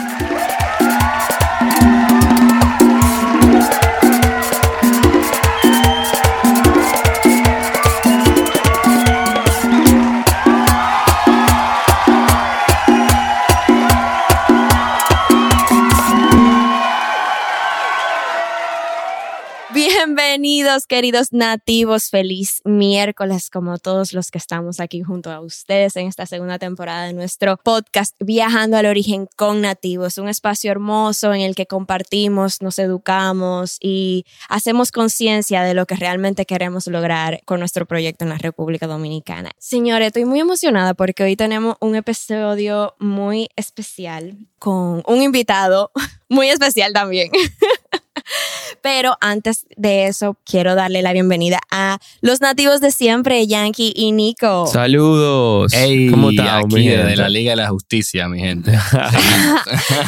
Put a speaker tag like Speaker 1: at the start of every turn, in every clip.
Speaker 1: Thank you. Bienvenidos, queridos nativos. Feliz miércoles, como todos los que estamos aquí junto a ustedes en esta segunda temporada de nuestro podcast Viajando al Origen con Nativos. Un espacio hermoso en el que compartimos, nos educamos y hacemos conciencia de lo que realmente queremos lograr con nuestro proyecto en la República Dominicana. Señores, estoy muy emocionada porque hoy tenemos un episodio muy especial con un invitado muy especial también. Pero antes de eso, quiero darle la bienvenida a los nativos de siempre, Yankee y Nico.
Speaker 2: Saludos.
Speaker 3: ¿Cómo están? Aquí de la Liga de la Justicia, mi gente.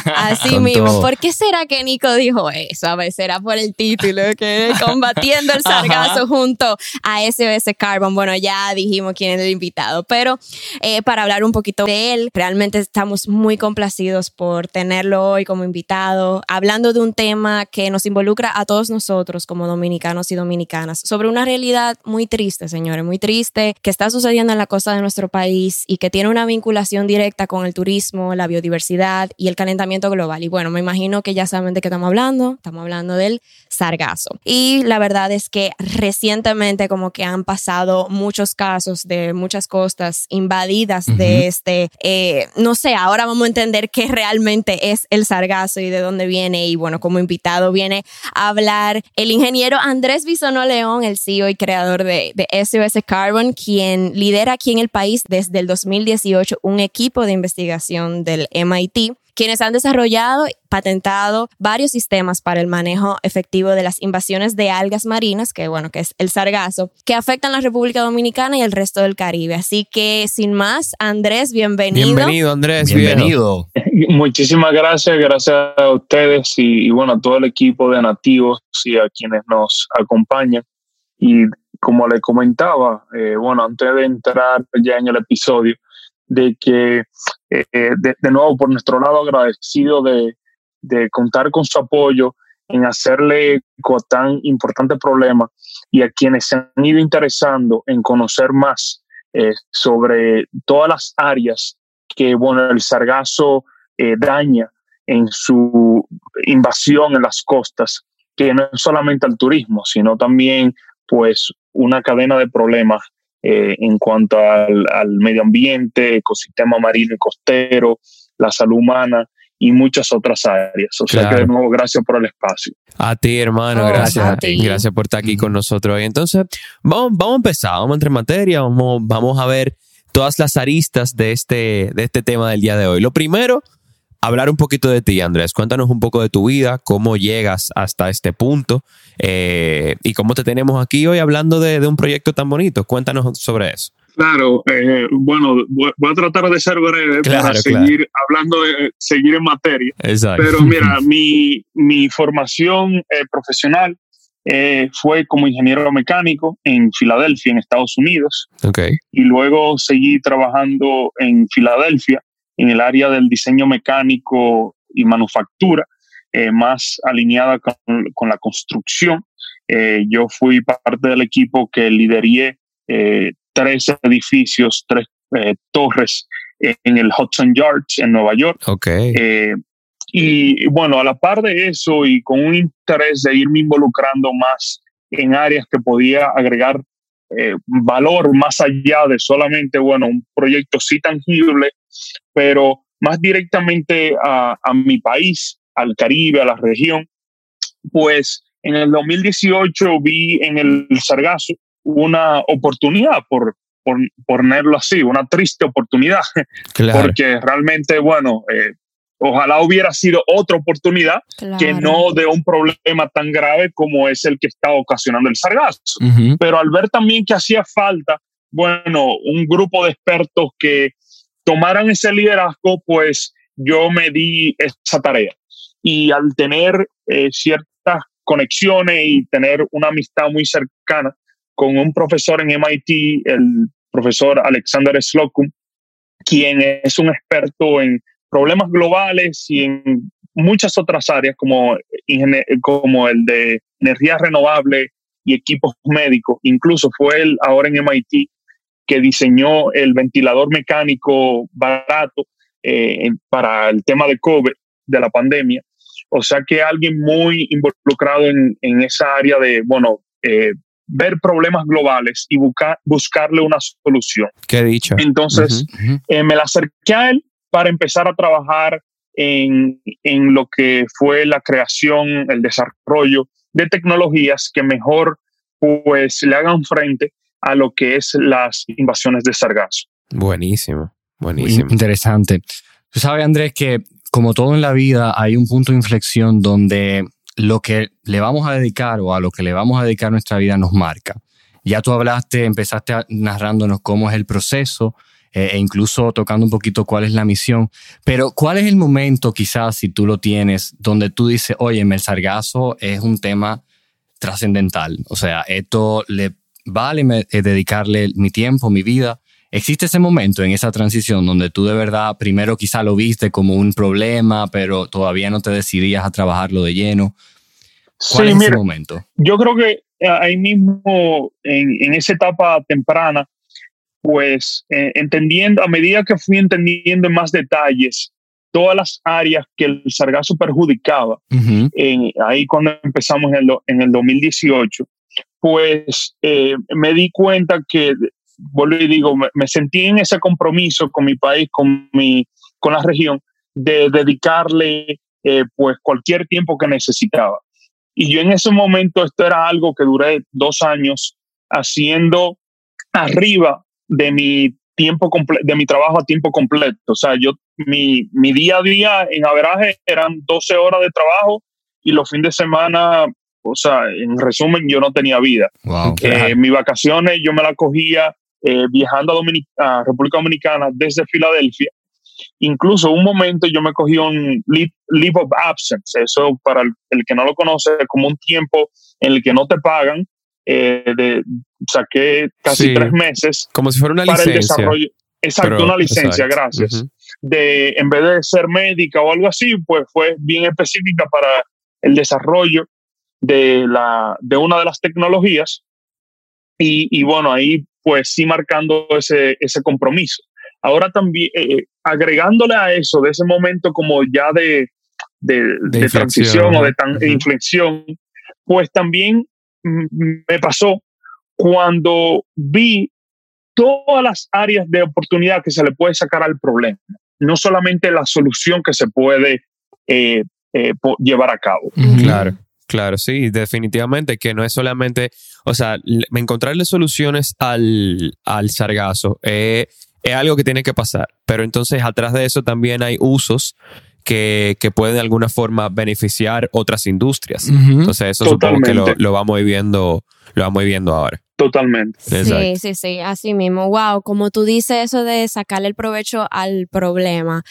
Speaker 1: Así mismo. ¿Por qué será que Nico dijo eso? A ver, será por el título, que combatiendo el sargazo junto a SOS Carbon. Bueno, ya dijimos quién es el invitado, pero eh, para hablar un poquito de él, realmente estamos muy complacidos por tenerlo hoy como invitado, hablando de un tema que nos involucra a todos nosotros como dominicanos y dominicanas sobre una realidad muy triste, señores, muy triste que está sucediendo en la costa de nuestro país y que tiene una vinculación directa con el turismo, la biodiversidad y el calentamiento global. Y bueno, me imagino que ya saben de qué estamos hablando. Estamos hablando del sargazo. Y la verdad es que recientemente como que han pasado muchos casos de muchas costas invadidas de este, eh, no sé, ahora vamos a entender qué realmente es el sargazo y de dónde viene. Y bueno, como invitado viene hablar. El ingeniero Andrés Bisono León, el CEO y creador de, de SOS Carbon, quien lidera aquí en el país desde el 2018 un equipo de investigación del MIT quienes han desarrollado y patentado varios sistemas para el manejo efectivo de las invasiones de algas marinas, que bueno, que es el sargazo, que afectan la República Dominicana y el resto del Caribe. Así que sin más, Andrés, bienvenido.
Speaker 2: Bienvenido, Andrés,
Speaker 3: bienvenido.
Speaker 4: Muchísimas gracias, gracias a ustedes y, y bueno, a todo el equipo de nativos y a quienes nos acompañan. Y como le comentaba, eh, bueno, antes de entrar ya en el episodio, de que eh, de, nuevo por nuestro lado agradecido de, de, contar con su apoyo en hacerle con tan importante problema y a quienes se han ido interesando en conocer más eh, sobre todas las áreas que bueno el sargazo eh, daña en su invasión en las costas que no es solamente al turismo sino también pues una cadena de problemas eh, en cuanto al, medio ambiente, ecosistema marino y costero, la salud humana y muchas otras áreas. O sea que de nuevo, gracias por el espacio.
Speaker 2: A ti, hermano, gracias a, ti. Gracias por estar aquí con nosotros. Y entonces, vamos, vamos a empezar, vamos a entrar en materia, vamos, vamos a ver todas las aristas de este, de este tema del día de hoy. Lo primero, hablar un poquito de ti, Andrés. Cuéntanos un poco de tu vida, cómo llegas hasta este punto eh, y cómo te tenemos aquí hoy hablando de, un proyecto tan bonito. Cuéntanos sobre eso.
Speaker 4: Claro, eh, bueno, voy a tratar de ser breve para seguir hablando, de, seguir en materia.
Speaker 2: Exacto.
Speaker 4: Pero mira, mi, mi formación eh, profesional fue como ingeniero mecánico en Filadelfia, en Estados Unidos.
Speaker 2: Okay.
Speaker 4: Y luego seguí trabajando en Filadelfia en el área del diseño mecánico y manufactura, eh, más alineada con, la construcción. Eh, yo fui parte del equipo que lideré eh, tres edificios, tres torres en el Hudson Yards en Nueva York.
Speaker 2: Okay.
Speaker 4: y bueno, a la par de eso y con un interés de irme involucrando más en áreas que podía agregar valor más allá de solamente, bueno, un proyecto sí tangible, pero más directamente a, mi país, al Caribe, a la región, pues en el 2018 vi en el Sargazo una oportunidad, por, por ponerlo así, una triste oportunidad, porque realmente, bueno, eh, ojalá hubiera sido otra oportunidad que no de un problema tan grave como es el que está ocasionando el sargazo. Pero al ver también que hacía falta, bueno, un grupo de expertos que tomaran ese liderazgo, pues yo me di esa tarea. Y al tener eh, ciertas conexiones y tener una amistad muy cercana con un profesor en MIT, el profesor Alexander Slocum, quien es un experto en problemas globales y en muchas otras áreas como, como el de energía renovable y equipos médicos. Incluso fue él ahora en MIT que diseñó el ventilador mecánico barato eh, para el tema de COVID, de la pandemia. O sea que alguien muy involucrado en, esa área de, bueno, eh, ver problemas globales y buscar, buscarle una solución.
Speaker 2: Qué dicho.
Speaker 4: Entonces, eh, me la acerqué a él para empezar a trabajar en, en, lo que fue la creación, el desarrollo de tecnologías que mejor pues le hagan frente a lo que es las invasiones de sargazo.
Speaker 2: Buenísimo, buenísimo.
Speaker 3: interesante. Tú sabes, Andrés, que como todo en la vida hay un punto de inflexión donde lo que le vamos a dedicar o a lo que le vamos a dedicar nuestra vida nos marca. Ya tú hablaste, empezaste narrándonos cómo es el proceso eh, e incluso tocando un poquito cuál es la misión, pero ¿cuál es el momento quizás, si tú lo tienes, donde tú dices, oye, el sargazo es un tema trascendental? O sea, esto le vale eh, dedicarle mi tiempo, mi vida. ¿Existe ese momento en esa transición donde tú de verdad primero quizá lo viste como un problema, pero todavía no te decidías a trabajarlo de lleno? ¿Cuál es ese momento?
Speaker 4: Yo creo que eh, ahí mismo, en, esa etapa temprana, pues eh, entendiendo, a medida que fui entendiendo en más detalles todas las áreas que el sargazo perjudicaba, ahí cuando empezamos en el, en el 2018, pues eh, me di cuenta que, vuelvo y digo, me, sentí en ese compromiso con mi país, con, mi, con la región, de dedicarle eh, pues cualquier tiempo que necesitaba. Y yo en ese momento, esto era algo que duré dos años haciendo arriba de mi tiempo de mi trabajo a tiempo completo. O sea, yo, mi, mi día a día en averaje eran 12 horas de trabajo y los fines de semana o sea, en resumen, yo no tenía vida. Eh, mis vacaciones yo me las cogía eh, viajando a, República Dominicana desde Filadelfia. Incluso un momento yo me cogí un leave, of absence. Eso, para el, que no lo conoce, es como un tiempo en el que no te pagan. Eh, de, saqué casi tres meses.
Speaker 2: Como si fuera una
Speaker 4: para
Speaker 2: licencia.
Speaker 4: El desarrollo. Exacto, una licencia, gracias. de, en vez de ser médica o algo así, pues fue bien específica para el desarrollo de, la, de una de las tecnologías y, bueno, ahí pues sí marcando ese, ese compromiso. Ahora también eh, eh, agregándole a eso, de ese momento como ya de, de, transición o de tan, inflexión, pues también me pasó cuando vi todas las áreas de oportunidad que se le puede sacar al problema, no solamente la solución que se puede eh, llevar a cabo.
Speaker 2: Claro. Claro, sí, definitivamente que no es solamente, o sea, encontrarle soluciones al, al sargazo eh, es algo que tiene que pasar, pero entonces atrás de eso también hay usos que, que pueden de alguna forma beneficiar otras industrias. Entonces eso supongo que lo, lo, vamos viendo, lo vamos viendo ahora.
Speaker 4: Totalmente.
Speaker 1: Sí, sí, sí, así mismo. Wow, como tú dices eso de sacarle el provecho al problema.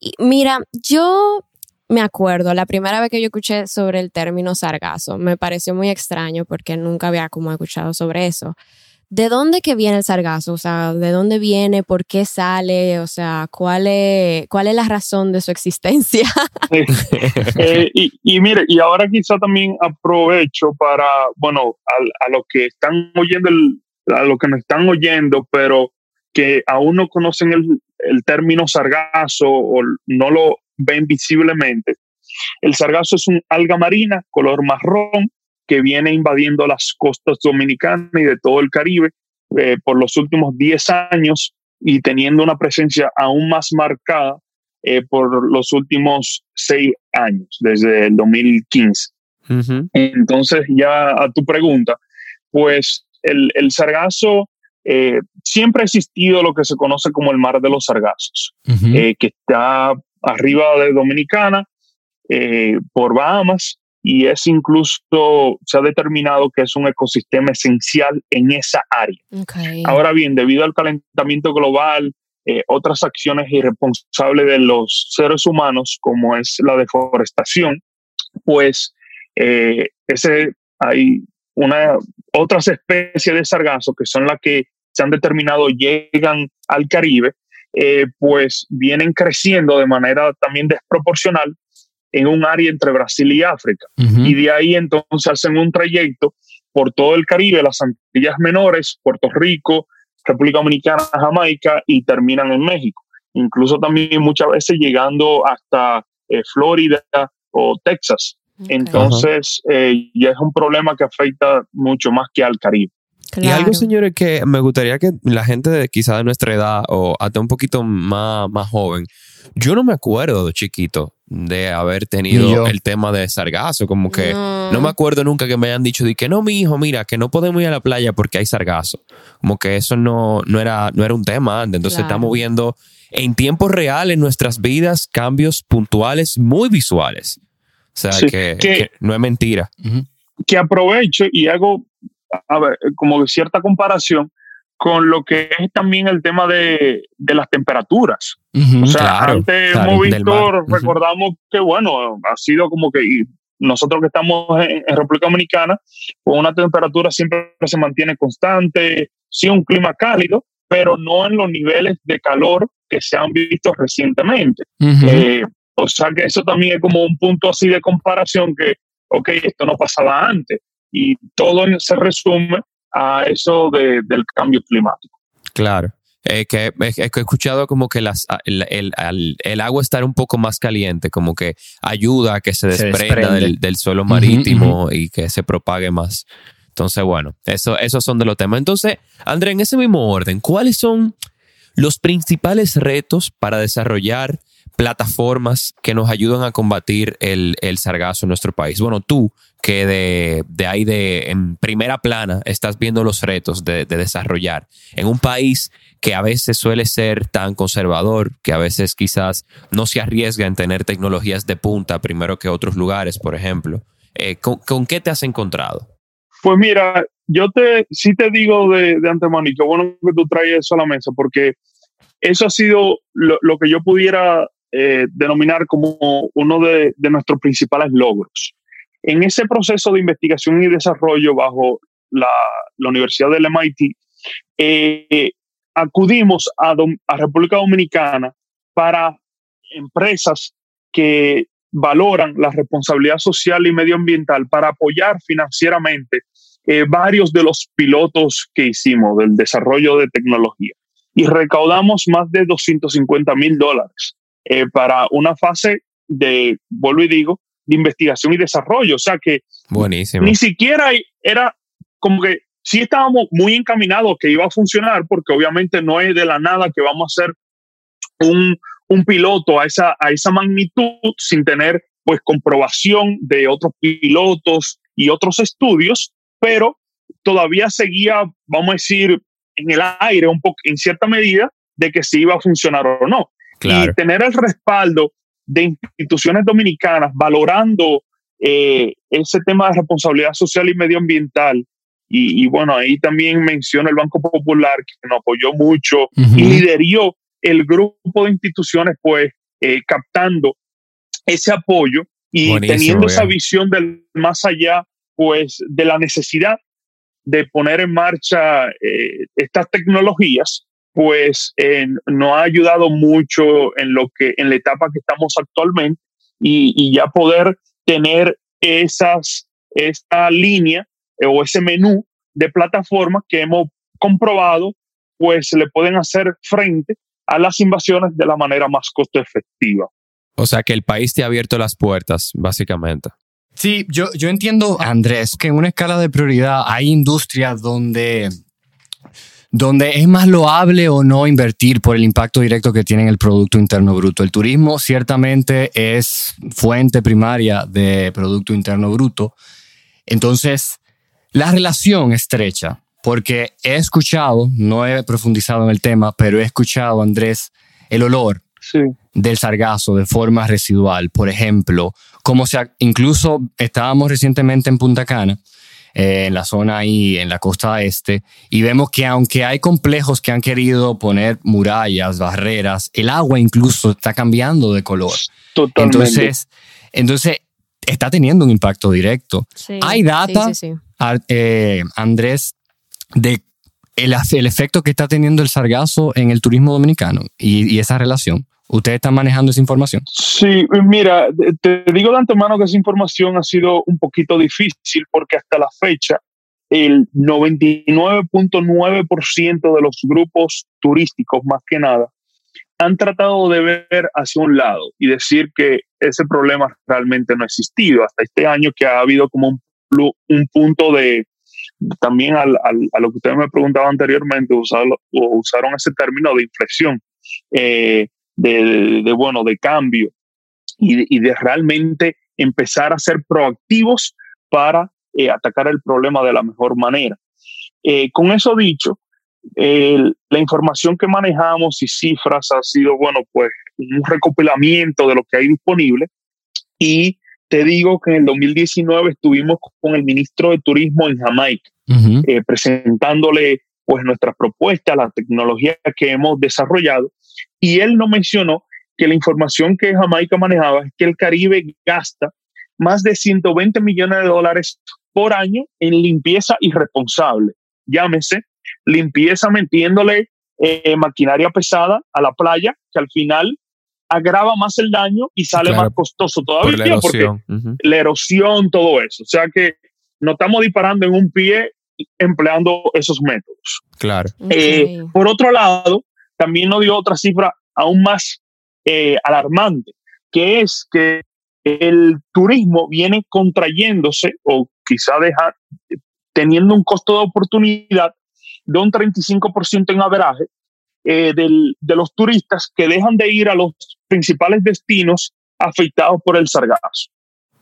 Speaker 1: Y mira, yo me acuerdo, la primera vez que yo escuché sobre el término sargazo, me pareció muy extraño porque nunca había como escuchado sobre eso. ¿De dónde que viene el sargazo? O sea, ¿de dónde viene? ¿Por qué sale? O sea, ¿cuál es, cuál es la razón de su existencia?
Speaker 4: Eh, y, mire, y ahora quizá también aprovecho para, bueno, a, a los que están oyendo, a los que nos están oyendo, pero que aún no conocen el, el término sargazo o no lo ven visiblemente. El sargazo es un alga marina color marrón que viene invadiendo las costas dominicanas y de todo el Caribe eh, por los últimos 10 años y teniendo una presencia aún más marcada eh, por los últimos 6 años, desde el 2015. Entonces, ya a tu pregunta, pues el, sargazo eh, siempre ha existido lo que se conoce como el mar de los sargazos, que está arriba de Dominicana, eh, por Bahamas, y es incluso, se ha determinado que es un ecosistema esencial en esa área. Ahora bien, debido al calentamiento global, eh, otras acciones irresponsables de los seres humanos, como es la deforestación, pues eh, ese, hay una, otras especies de sargazo que son las que se han determinado llegan al Caribe eh, pues vienen creciendo de manera también desproporcional en un área entre Brasil y África. Y de ahí entonces hacen un trayecto por todo el Caribe, las Antillas Menores, Puerto Rico, República Dominicana, Jamaica y terminan en México. Incluso también muchas veces llegando hasta eh, Florida o Texas. Entonces, eh, ya es un problema que afecta mucho más que al Caribe.
Speaker 2: Y algo, señores, que me gustaría que la gente de quizá de nuestra edad o hasta un poquito más, más joven, yo no me acuerdo de chiquito de haber tenido el tema de sargazo, como que no. me acuerdo nunca que me hayan dicho de que no, mi hijo, mira, que no podemos ir a la playa porque hay sargazo. Como que eso no, no, era, no era un tema antes. Entonces estamos viendo en tiempo real en nuestras vidas cambios puntuales muy visuales. O sea, que, no es mentira.
Speaker 4: Que aprovecho y hago a ver, como cierta comparación con lo que es también el tema de, de las temperaturas. o sea, antes hemos visto, recordamos que, bueno, ha sido como que nosotros que estamos en, República Dominicana, con una temperatura siempre se mantiene constante, sí un clima cálido, pero no en los niveles de calor que se han visto recientemente. Eh, o sea que eso también es como un punto así de comparación que, ok, esto no pasaba antes y todo se resume a eso del cambio climático.
Speaker 2: Claro. Eh, que, he escuchado como que las, el, el, agua estar un poco más caliente, como que ayuda a que se desprenda del, suelo marítimo y que se propague más. Entonces, bueno, eso, esos son de los temas. Entonces, André, en ese mismo orden, ¿cuáles son los principales retos para desarrollar plataformas que nos ayudan a combatir el, el sargazo en nuestro país? Bueno, tú que de, de, ahí de en primera plana estás viendo los retos de, de, desarrollar en un país que a veces suele ser tan conservador, que a veces quizás no se arriesga en tener tecnologías de punta primero que otros lugares, por ejemplo. Eh, ¿con, qué te has encontrado?
Speaker 4: Pues mira, yo te sí te digo de, de antemano y qué bueno que tú traes eso a la mesa, porque eso ha sido lo, lo que yo pudiera eh, denominar como uno de, nuestros principales logros. En ese proceso de investigación y desarrollo bajo la, Universidad del MIT, eh, acudimos a, a, República Dominicana para empresas que valoran la responsabilidad social y medioambiental para apoyar financieramente eh, varios de los pilotos que hicimos del desarrollo de tecnología. Y recaudamos más de 250 mil dólares eh, para una fase de, vuelvo y digo, de investigación y desarrollo. O sea que
Speaker 2: Buenísimo.
Speaker 4: ni siquiera era como que sí estábamos muy encaminados que iba a funcionar, porque obviamente no es de la nada que vamos a hacer un, un piloto a esa, a esa magnitud sin tener pues comprobación de otros pilotos y otros estudios, pero todavía seguía, vamos a decir, en el aire un poco, en cierta medida, de que si iba a funcionar o no. Y tener el respaldo de instituciones dominicanas valorando eh, ese tema de responsabilidad social y medioambiental. Y, bueno, ahí también menciono el Banco Popular, que nos apoyó mucho y liderió el grupo de instituciones, pues, eh, captando ese apoyo y teniendo esa visión del más allá, pues, de la necesidad de poner en marcha eh, estas tecnologías pues eh, nos ha ayudado mucho en lo que en la etapa que estamos actualmente y, ya poder tener esas esta línea eh, o ese menú de plataformas que hemos comprobado pues le pueden hacer frente a las invasiones de la manera más costo efectiva.
Speaker 2: O sea que el país te ha abierto las puertas, básicamente.
Speaker 3: Sí, yo, yo entiendo, Andrés, que en una escala de prioridad hay industrias donde donde es más loable o no invertir por el impacto directo que tiene en el Producto Interno Bruto. El turismo ciertamente es fuente primaria de Producto Interno Bruto. Entonces, la relación estrecha, porque he escuchado, no he profundizado en el tema, pero he escuchado, Andrés, el olor del sargazo de forma residual. Por ejemplo, como se, incluso estábamos recientemente en Punta Cana eh, en la zona ahí, en la costa este, y vemos que aunque hay complejos que han querido poner murallas, barreras, el agua incluso está cambiando de color.
Speaker 4: Totalmente.
Speaker 3: Entonces, entonces está teniendo un impacto directo. hay data, eh, Andrés, de el, el, efecto que está teniendo el sargazo en el turismo dominicano y, y esa relación. ¿Ustedes están manejando esa información?
Speaker 4: Sí, mira, te digo de antemano que esa información ha sido un poquito difícil porque hasta la fecha el 99.9% de los grupos turísticos, más que nada, han tratado de ver hacia un lado y decir que ese problema realmente no ha existido. Hasta este año que ha habido como un, un punto de, también al, a lo que ustedes me preguntaban anteriormente, usaron, usaron ese término de inflexión, eh, de, bueno, de cambio y de, realmente empezar a ser proactivos para eh, atacar el problema de la mejor manera. Eh, con eso dicho, la información que manejamos y cifras ha sido, bueno, pues un recopilamiento de lo que hay disponible y te digo que en el 2019 estuvimos con el ministro de Turismo en Jamaica, eh, presentándole pues nuestras propuestas, la tecnología que hemos desarrollado, y él no mencionó que la información que Jamaica manejaba es que el Caribe gasta más de 120 millones de dólares por año en limpieza irresponsable. Llámese limpieza metiéndole eh, maquinaria pesada a la playa, que al final agrava más el daño y sale más costoso todavía la porque la erosión, todo eso. O sea que no estamos disparando en un pie empleando esos métodos.
Speaker 2: Claro.
Speaker 4: Eh, por otro lado, también nos dio otra cifra aún más eh, alarmante, que es que el turismo viene contrayéndose o quizá deja teniendo un costo de oportunidad de un 35% en averaje eh, de los turistas que dejan de ir a los principales destinos afectados por el sargazo.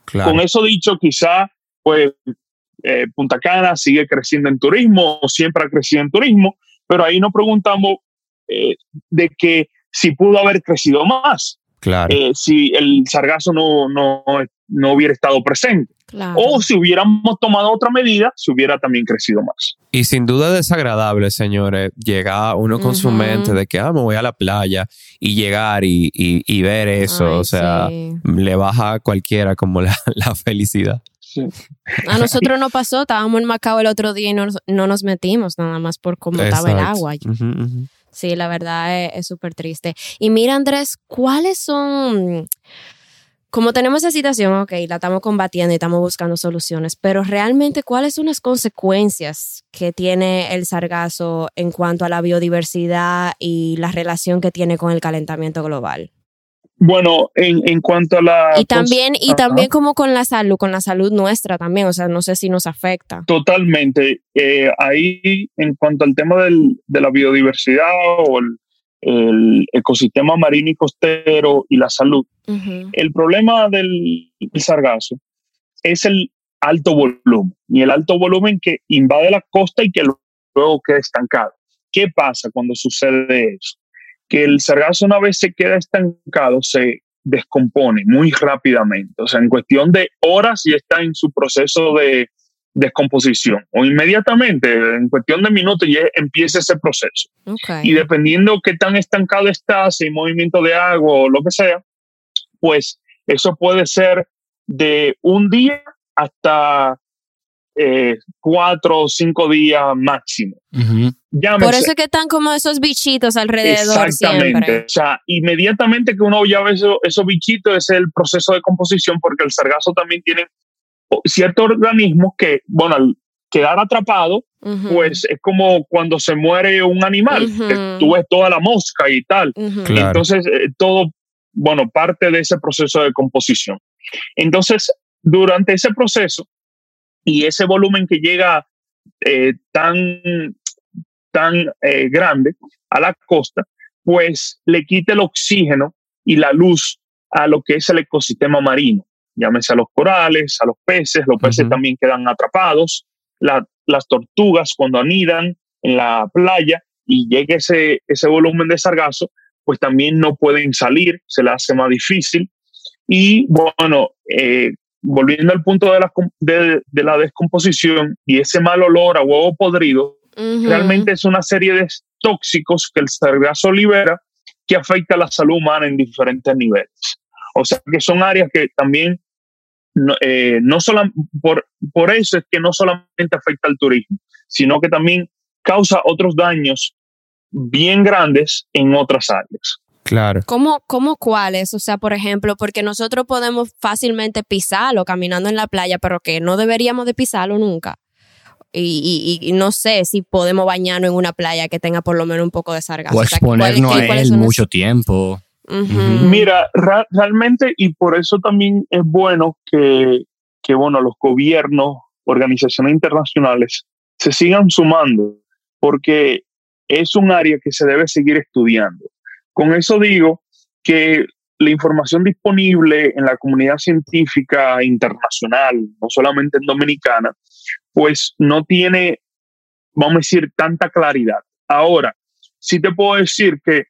Speaker 4: Con eso dicho, quizá pues eh, Punta Cana sigue creciendo en turismo o siempre ha crecido en turismo, pero ahí nos preguntamos eh, de que si pudo haber crecido más,
Speaker 2: claro.
Speaker 4: si el sargazo no, no, no hubiera estado presente. O si hubiéramos tomado otra medida, se hubiera también crecido más.
Speaker 2: Y sin duda desagradable, señores, llegar uno con su mente de que ah, me voy a la playa y llegar y, ver eso. o sea, le baja a cualquiera como la, felicidad.
Speaker 1: A nosotros no pasó, estábamos en Macao el otro día y no, nos metimos nada más por cómo estaba el agua. Sí, la verdad es súper triste. Y mira, Andrés, ¿cuáles son como tenemos esa situación, ok, la estamos combatiendo y estamos buscando soluciones, pero realmente, ¿cuáles son las consecuencias que tiene el sargazo en cuanto a la biodiversidad y la relación que tiene con el calentamiento global?
Speaker 4: Bueno, en, en cuanto a la...
Speaker 1: Y también, y también como con la salud, con la salud nuestra también, o sea, no sé si nos afecta.
Speaker 4: Totalmente. Eh, ahí, en cuanto al tema del, de la biodiversidad o el, el ecosistema marino y costero y la salud. El problema del, sargazo es el alto volumen y el alto volumen que invade la costa y que luego queda estancado. ¿Qué pasa cuando sucede eso? Que el sargazo una vez se queda estancado se descompone muy rápidamente, o sea, en cuestión de horas ya está en su proceso de descomposición o inmediatamente, en cuestión de minutos, ya empieza ese proceso. Y dependiendo qué tan estancado está, si hay movimiento de agua o lo que sea, pues eso puede ser de un día hasta eh, cuatro o cinco días máximo.
Speaker 1: Por eso es que están como esos bichitos alrededor.
Speaker 4: Exactamente. O sea, inmediatamente que uno ya ve esos bichitos es el proceso de composición porque el sargazo también tiene ciertos organismos que, bueno, al quedar atrapado, pues es como cuando se muere un animal, tú ves toda la mosca y tal. Entonces, eh, todo, bueno, parte de ese proceso de composición. Entonces, durante ese proceso y ese volumen que llega eh, tan, tan eh, grande a la costa, pues le quita el oxígeno y la luz a lo que es el ecosistema marino llámese a los corales, a los peces, los peces también quedan atrapados, las tortugas cuando anidan en la playa y llega ese, ese volumen de sargazo, pues también no pueden salir, se les hace más difícil. Y bueno, eh, volviendo al punto de la, de, la, descomposición y ese mal olor a huevo podrido, realmente es una serie de tóxicos que el sargazo libera que afecta a la salud humana en diferentes niveles. O sea que son áreas que también no, eh, no solo por, por eso es que no solamente afecta al turismo, sino que también causa otros daños bien grandes en otras áreas.
Speaker 2: Claro.
Speaker 1: ¿Cómo, ¿Cómo cuáles? O sea, por ejemplo, porque nosotros podemos fácilmente pisarlo caminando en la playa, pero que no deberíamos de pisarlo nunca. Y, no sé si podemos bañarnos en una playa que tenga por lo menos un poco de sargazo.
Speaker 3: O exponernos a él mucho tiempo.
Speaker 4: Mira, realmente, y por eso también es bueno que, que, bueno, los gobiernos, organizaciones internacionales se sigan sumando, porque es un área que se debe seguir estudiando. Con eso digo que la información disponible en la comunidad científica internacional, no solamente en Dominicana, pues no tiene, vamos a decir, tanta claridad. Ahora, sí te puedo decir que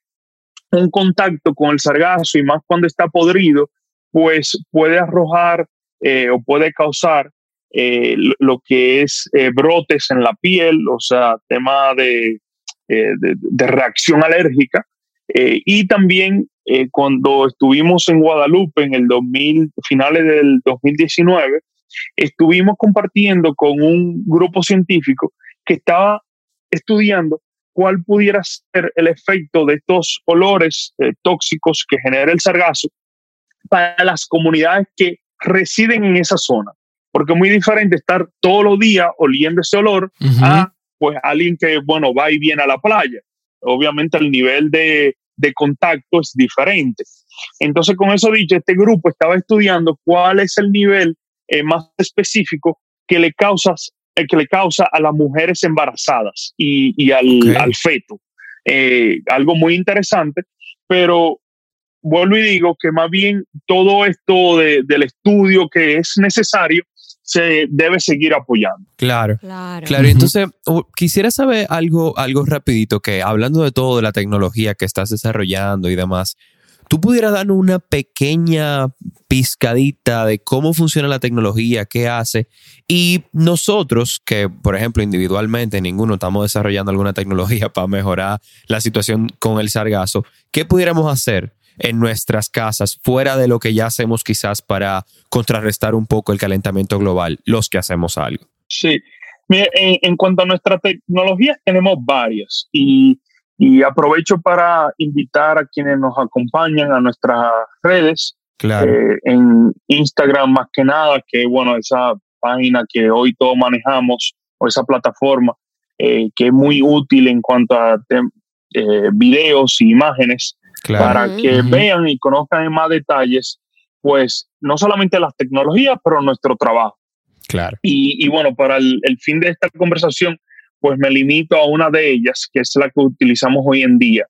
Speaker 4: un contacto con el sargazo y más cuando está podrido, pues puede arrojar eh, o puede causar eh, lo que es eh, brotes en la piel, o sea, tema de, de, reacción alérgica. Y también cuando estuvimos en Guadalupe en el 2000, finales del 2019, estuvimos compartiendo con un grupo científico que estaba estudiando cuál pudiera ser el efecto de estos olores eh, tóxicos que genera el sargazo para las comunidades que residen en esa zona. Porque es muy diferente estar todos los días oliendo ese olor a pues alguien que, bueno, va y viene a la playa. Obviamente el nivel de, de contacto es diferente. Entonces, con eso dicho, este grupo estaba estudiando cuál es el nivel eh, más específico que le, causas, eh, que le causa a las mujeres embarazadas y, al, feto. Eh, algo muy interesante, pero vuelvo y digo que más bien todo esto del estudio que es necesario se debe seguir apoyando.
Speaker 2: Claro. Claro. claro. Entonces, quisiera saber algo, algo rapidito que hablando de todo de la tecnología que estás desarrollando y demás, ¿Tú pudieras darnos una pequeña pizcadita de cómo funciona la tecnología, qué hace? Y nosotros, que por ejemplo individualmente ninguno estamos desarrollando alguna tecnología para mejorar la situación con el sargazo, ¿qué pudiéramos hacer en nuestras casas fuera de lo que ya hacemos quizás para contrarrestar un poco el calentamiento global, los que hacemos algo?
Speaker 4: Sí, en, en cuanto a nuestra tecnología, tenemos varias y y aprovecho para invitar a quienes nos acompañan a nuestras redes.
Speaker 2: Claro.
Speaker 4: Eh, en Instagram más que nada, que bueno, esa página que hoy todos manejamos, o esa plataforma, eh, que es muy útil en cuanto a eh, videos y imágenes, para que vean y conozcan en más detalles, pues no solamente las tecnologías, pero nuestro trabajo.
Speaker 2: Claro.
Speaker 4: Y, y bueno, para el, el, fin de esta conversación, pues me limito a una de ellas, que es la que utilizamos hoy en día.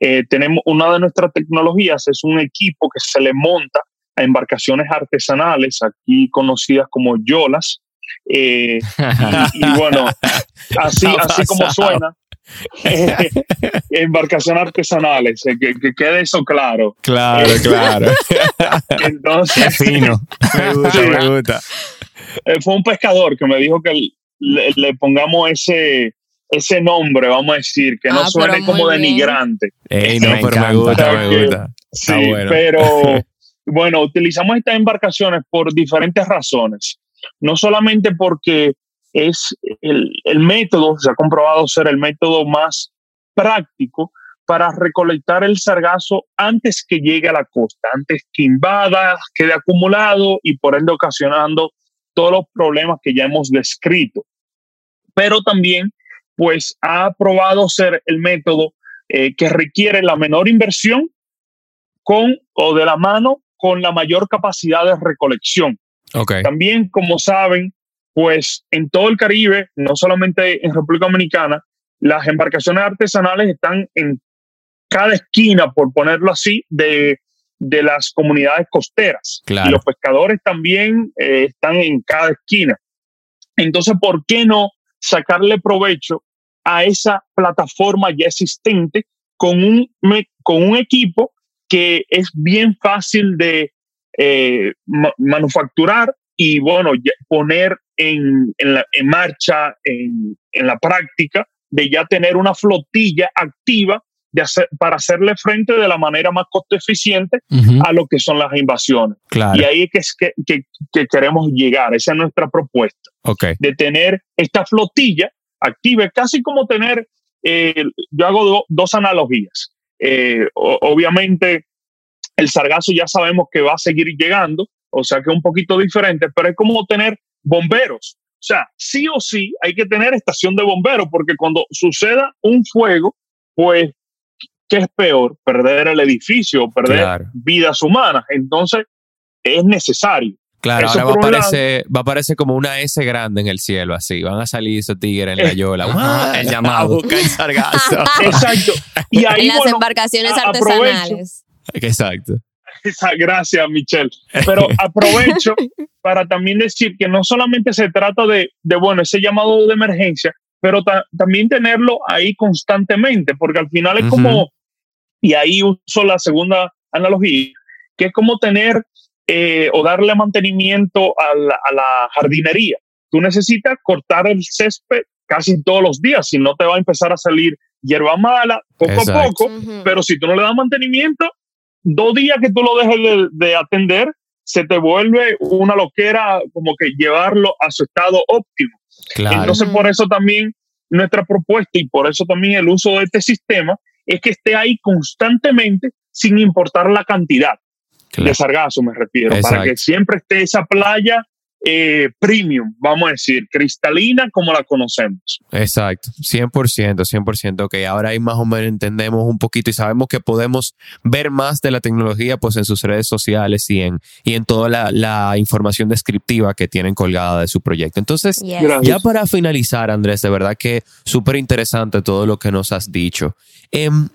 Speaker 4: Eh, tenemos una de nuestras tecnologías, es un equipo que se le monta a embarcaciones artesanales, aquí conocidas como yolas. Eh, y, bueno, así, así como suena, embarcaciones artesanales, eh, que, quede eso claro.
Speaker 2: Claro, claro.
Speaker 4: Entonces,
Speaker 2: fino. Me gusta, me gusta.
Speaker 4: Fue un pescador que me dijo que le, pongamos ese, ese nombre, vamos a decir, que no ah, suene como denigrante.
Speaker 2: no, pero me gusta, me gusta.
Speaker 4: Sí, pero bueno, utilizamos estas embarcaciones por diferentes razones. No solamente porque es el, el, método, se ha comprobado ser el método más práctico para recolectar el sargazo antes que llegue a la costa, antes que invada, quede acumulado y por ende ocasionando todos los problemas que ya hemos descrito pero también pues ha probado ser el método eh, que requiere la menor inversión con o de la mano con la mayor capacidad de recolección. También, como saben, pues en todo el Caribe, no solamente en República Dominicana, las embarcaciones artesanales están en cada esquina, por ponerlo así, de, las comunidades costeras. Y los pescadores también eh, están en cada esquina. Entonces, ¿por qué no sacarle provecho a esa plataforma ya existente con un, con un equipo que es bien fácil de eh, manufacturar y bueno, poner en, en, marcha, en, en, la práctica, de ya tener una flotilla activa de hacer, para hacerle frente de la manera más costo eficiente a lo que son las invasiones. Y ahí es que, que, que, queremos llegar, esa es nuestra propuesta,
Speaker 2: okay.
Speaker 4: de tener esta flotilla active, casi como tener, eh, yo hago dos analogías. Eh, obviamente, el sargazo ya sabemos que va a seguir llegando, o sea que es un poquito diferente, pero es como tener bomberos. O sea, sí o sí hay que tener estación de bomberos, porque cuando suceda un fuego, pues, ¿qué es peor? Perder el edificio, perder vidas humanas. Entonces, es necesario.
Speaker 2: Claro, ahora va a, aparecer, va a aparecer como una S grande en el cielo, así. Van a salir esos tigres en la yola. el llamado.
Speaker 4: sargazo. Exacto.
Speaker 1: Y ahí, en las embarcaciones artesanales.
Speaker 2: Exacto.
Speaker 4: Gracias, Michelle. Pero aprovecho para también decir que no solamente se trata de, de bueno, ese llamado de emergencia, pero también tenerlo ahí constantemente, porque al final es como, y ahí uso la segunda analogía, que es como tener eh, o darle mantenimiento a la, jardinería. Tú necesitas cortar el césped casi todos los días, si no te va a empezar a salir hierba mala poco a poco, pero si tú no le das mantenimiento, dos días que tú lo dejes de, atender, se te vuelve una loquera como que llevarlo a su estado óptimo. Entonces, por eso también nuestra propuesta y por eso también el uso de este sistema es que esté ahí constantemente sin importar la cantidad de sargazo, me refiero, para que siempre esté esa playa eh, premium, vamos a decir, cristalina como la conocemos.
Speaker 2: Exacto, 100%, 100%, que ahora ahí más o menos entendemos un poquito y sabemos que podemos ver más de la tecnología pues en sus redes sociales y en, y en toda la, información descriptiva que tienen colgada de su proyecto. Entonces, ya para finalizar, Andrés, de verdad que súper interesante todo lo que nos has dicho. Em,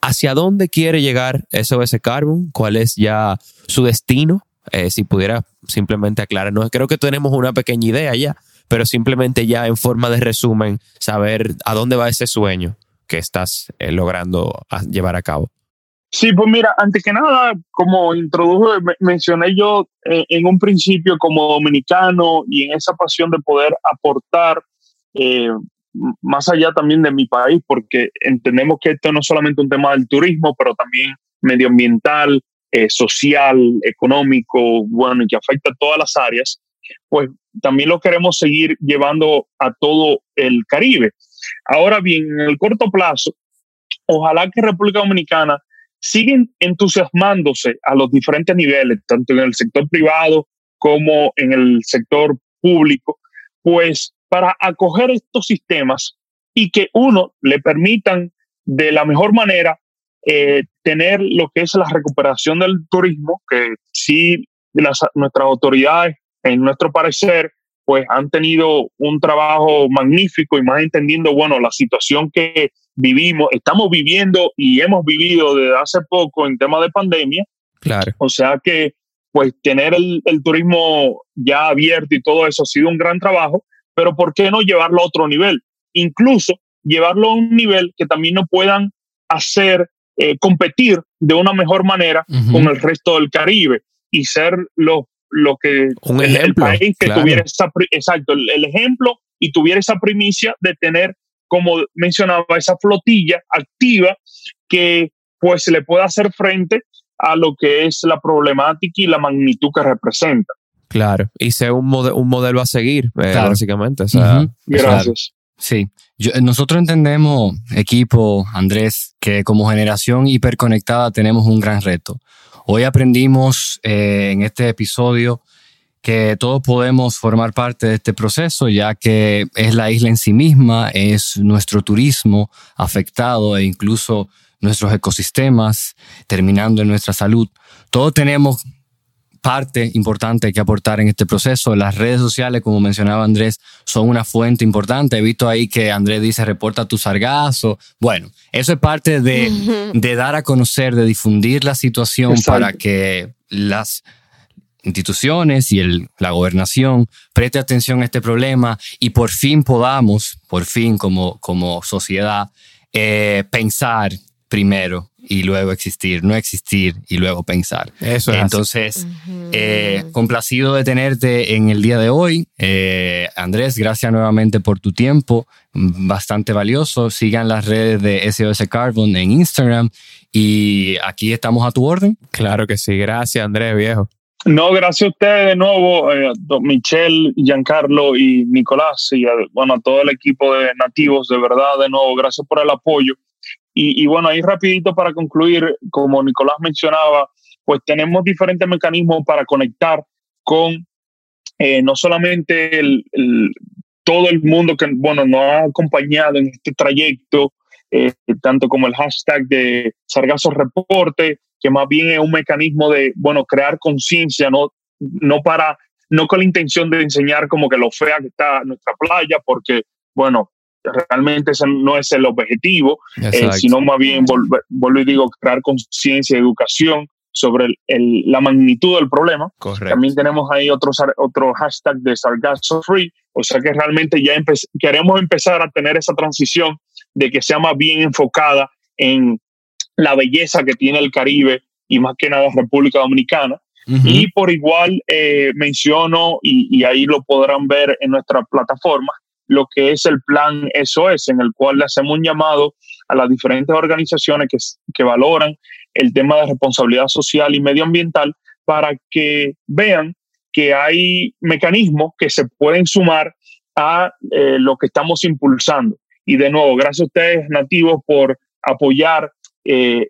Speaker 2: ¿Hacia dónde quiere llegar SOS Carbon? ¿Cuál es ya su destino? Eh, si pudiera simplemente aclararnos, creo que tenemos una pequeña idea ya, pero simplemente ya en forma de resumen, saber a dónde va ese sueño que estás eh, logrando llevar a cabo.
Speaker 4: Sí, pues mira, antes que nada, como introdujo, mencioné yo eh, en un principio como dominicano y en esa pasión de poder aportar más allá también de mi país, porque entendemos que esto no es solamente un tema del turismo, pero también medioambiental, eh, social, económico, bueno, y que afecta a todas las áreas, pues también lo queremos seguir llevando a todo el Caribe. Ahora bien, en el corto plazo, ojalá que República Dominicana siga entusiasmándose a los diferentes niveles, tanto en el sector privado como en el sector público, pues para acoger estos sistemas y que uno le permitan de la mejor manera eh, tener lo que es la recuperación del turismo, que sí nuestras autoridades, en nuestro parecer, pues han tenido un trabajo magnífico y más entendiendo, bueno, la situación que vivimos, estamos viviendo y hemos vivido desde hace poco en tema de pandemia.
Speaker 2: Claro.
Speaker 4: O sea que, pues, tener el, el turismo ya abierto y todo eso ha sido un gran trabajo pero ¿por qué no llevarlo a otro nivel? Incluso llevarlo a un nivel que también no puedan hacer eh, competir de una mejor manera con el resto del Caribe y ser lo, lo que
Speaker 2: un el,
Speaker 4: país que tuviera esa, exacto, el, ejemplo y tuviera esa primicia de tener, como mencionaba, esa flotilla activa que pues le pueda hacer frente a lo que es la problemática y la magnitud que representa.
Speaker 2: Claro, y sea un, un modelo a seguir, eh, básicamente.
Speaker 4: Gracias.
Speaker 3: Sí, nosotros entendemos, equipo, Andrés, que como generación hiperconectada tenemos un gran reto. Hoy aprendimos eh, en este episodio que todos podemos formar parte de este proceso, ya que es la isla en sí misma, es nuestro turismo afectado e incluso nuestros ecosistemas, terminando en nuestra salud. Todos tenemos parte importante que aportar en este proceso. Las redes sociales, como mencionaba Andrés, son una fuente importante. He visto ahí que Andrés dice, reporta tu sargazo. Bueno, eso es parte de, de dar a conocer, de difundir la situación para que las instituciones y el, la gobernación preste atención a este problema y por fin podamos, por fin como, como sociedad, eh, pensar primero y luego existir, no existir y luego pensar.
Speaker 2: Eso es
Speaker 3: Entonces, eh, complacido de tenerte en el día de hoy. Eh, Andrés, gracias nuevamente por tu tiempo, bastante valioso. Sigan las redes de SOS Carbon en Instagram y aquí estamos a tu orden.
Speaker 2: Claro que sí, gracias Andrés, viejo.
Speaker 4: No, gracias a ustedes de nuevo, eh, Michelle, Giancarlo y Nicolás, y a, bueno, a todo el equipo de nativos, de verdad, de nuevo, gracias por el apoyo. Y, bueno, ahí rapidito para concluir, como Nicolás mencionaba, pues tenemos diferentes mecanismos para conectar con eh, no solamente todo el mundo que bueno, nos ha acompañado en este trayecto, eh, tanto como el hashtag de Sargazo Reporte, que más bien es un mecanismo de, bueno, crear conciencia, no, no para, no con la intención de enseñar como que lo fea que está nuestra playa, porque, bueno, realmente ese no es el objetivo, eh, sino más bien, vuelvo y digo, crear conciencia, educación sobre el, la magnitud del problema. También tenemos ahí otro, otro hashtag de Sargasso Free, o sea que realmente ya queremos empezar a tener esa transición de que sea más bien enfocada en la belleza que tiene el Caribe y más que nada República Dominicana. Y por igual eh, menciono, y, y, ahí lo podrán ver en nuestra plataforma, lo que es el plan SOS, en el cual le hacemos un llamado a las diferentes organizaciones que, que valoran el tema de responsabilidad social y medioambiental para que vean que hay mecanismos que se pueden sumar a eh, lo que estamos impulsando. Y de nuevo, gracias a ustedes nativos por apoyar eh,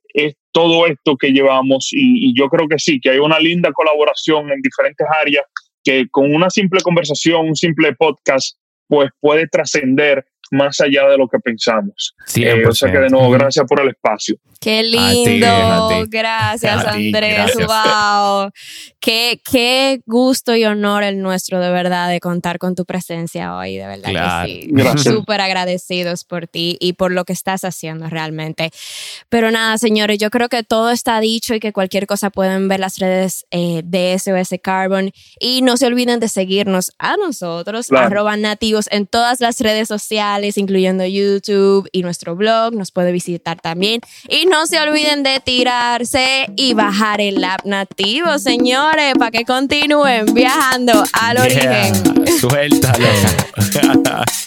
Speaker 4: todo esto que llevamos y, y, yo creo que sí, que hay una linda colaboración en diferentes áreas que con una simple conversación, un simple podcast, pues puede trascender más allá de lo que pensamos. Eh, o sea que de nuevo, gracias por el espacio.
Speaker 1: Qué lindo. Gracias, Andrés. Wow. Qué, qué gusto y honor el nuestro, de verdad, de contar con tu presencia hoy. De verdad que sí. Súper agradecidos por ti y por lo que estás haciendo realmente. Pero nada, señores, yo creo que todo está dicho y que cualquier cosa pueden ver las redes eh, de SOS Carbon. Y no se olviden de seguirnos a nosotros, arroba nativos, en todas las redes sociales, incluyendo YouTube y nuestro blog. Nos puede visitar también. Y no se olviden de tirarse y bajar el app nativo, señores, para que continúen viajando al origen.
Speaker 2: Suéltalo.